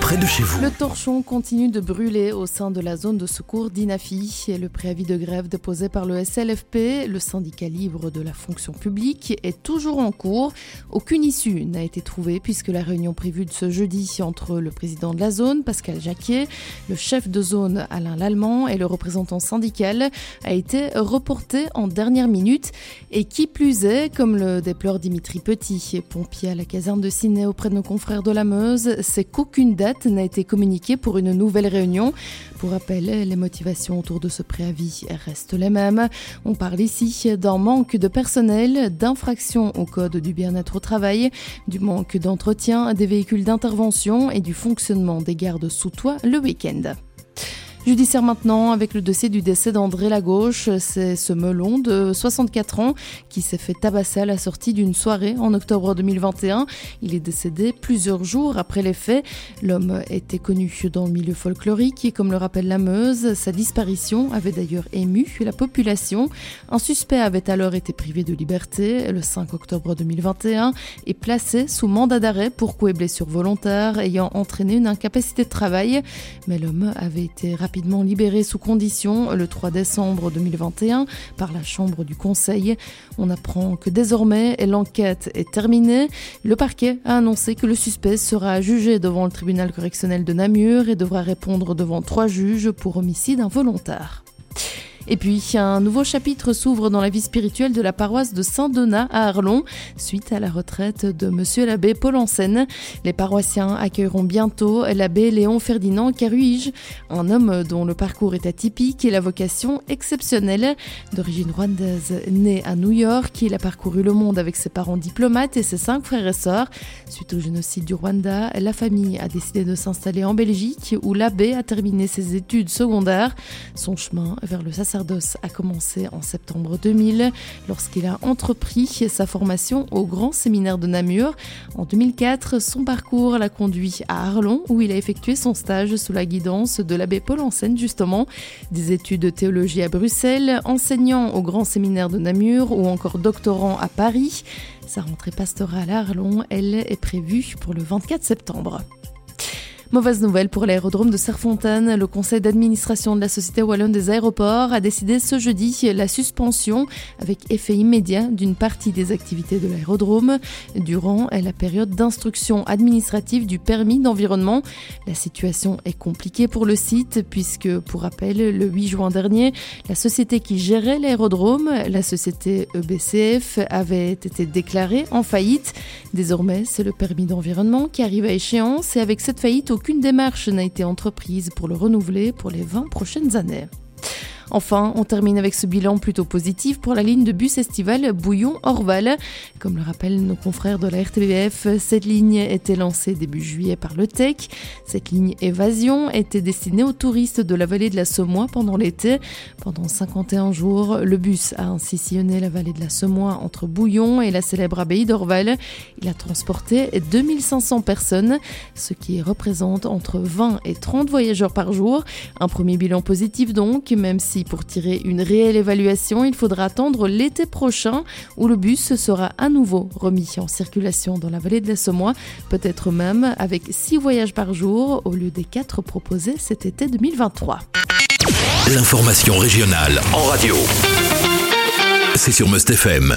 près de chez vous. Le torchon continue de brûler au sein de la zone de secours d'Inafi le préavis de grève déposé par le SLFP, le syndicat libre de la fonction publique, est toujours en cours. Aucune issue n'a été trouvée puisque la réunion prévue de ce jeudi entre le président de la zone, Pascal Jacquier, le chef de zone Alain Lallemand et le représentant syndical a été reportée en dernière minute. Et qui plus est, comme le déplore Dimitri Petit, pompier à la caserne de Ciné auprès de nos confrères de la Meuse, c'est qu'aucune date n'a été communiquée pour une nouvelle réunion. Pour rappel, les motivations autour de ce préavis restent les mêmes. On parle ici d'un manque de personnel, d'infraction au code du bien-être au travail, du manque d'entretien des véhicules d'intervention et du fonctionnement des gardes sous toit le week-end. Judiciaire maintenant avec le dossier du décès d'André Lagauche. C'est ce melon de 64 ans qui s'est fait tabasser à la sortie d'une soirée en octobre 2021. Il est décédé plusieurs jours après les faits. L'homme était connu dans le milieu folklorique et comme le rappelle la Meuse, sa disparition avait d'ailleurs ému la population. Un suspect avait alors été privé de liberté le 5 octobre 2021 et placé sous mandat d'arrêt pour coups et blessures volontaires ayant entraîné une incapacité de travail. Mais l'homme avait été rapidement libéré sous condition le 3 décembre 2021 par la Chambre du Conseil. On apprend que désormais l'enquête est terminée. Le parquet a annoncé que le suspect sera jugé devant le tribunal correctionnel de Namur et devra répondre devant trois juges pour homicide involontaire. Et puis, un nouveau chapitre s'ouvre dans la vie spirituelle de la paroisse de Saint-Donat à Arlon, suite à la retraite de monsieur l'abbé Paul Ansen. Les paroissiens accueilleront bientôt l'abbé Léon Ferdinand Caruige, un homme dont le parcours est atypique et la vocation exceptionnelle. D'origine rwandaise, né à New York, il a parcouru le monde avec ses parents diplomates et ses cinq frères et sœurs. Suite au génocide du Rwanda, la famille a décidé de s'installer en Belgique, où l'abbé a terminé ses études secondaires. Son chemin vers le sacerdoce a commencé en septembre 2000 lorsqu'il a entrepris sa formation au Grand Séminaire de Namur. En 2004, son parcours l'a conduit à Arlon où il a effectué son stage sous la guidance de l'abbé Paul Enseigne justement, des études de théologie à Bruxelles, enseignant au Grand Séminaire de Namur ou encore doctorant à Paris. Sa rentrée pastorale à Arlon, elle, est prévue pour le 24 septembre. Mauvaise nouvelle pour l'aérodrome de Serfontaine. Le conseil d'administration de la Société Wallonne des aéroports a décidé ce jeudi la suspension avec effet immédiat d'une partie des activités de l'aérodrome durant la période d'instruction administrative du permis d'environnement. La situation est compliquée pour le site puisque, pour rappel, le 8 juin dernier, la société qui gérait l'aérodrome, la société EBCF, avait été déclarée en faillite. Désormais, c'est le permis d'environnement qui arrive à échéance et avec cette faillite, aucune démarche n'a été entreprise pour le renouveler pour les 20 prochaines années. Enfin, on termine avec ce bilan plutôt positif pour la ligne de bus estival Bouillon-Orval. Comme le rappellent nos confrères de la RTBF, cette ligne était lancée début juillet par le TEC. Cette ligne Évasion était destinée aux touristes de la vallée de la Semois pendant l'été. Pendant 51 jours, le bus a ainsi sillonné la vallée de la Semois entre Bouillon et la célèbre abbaye d'Orval. Il a transporté 2500 personnes, ce qui représente entre 20 et 30 voyageurs par jour. Un premier bilan positif donc, même si pour tirer une réelle évaluation, il faudra attendre l'été prochain où le bus sera à nouveau remis en circulation dans la vallée de la Semois, peut-être même avec 6 voyages par jour au lieu des 4 proposés cet été 2023. L'information régionale en radio. C'est sur Must FM.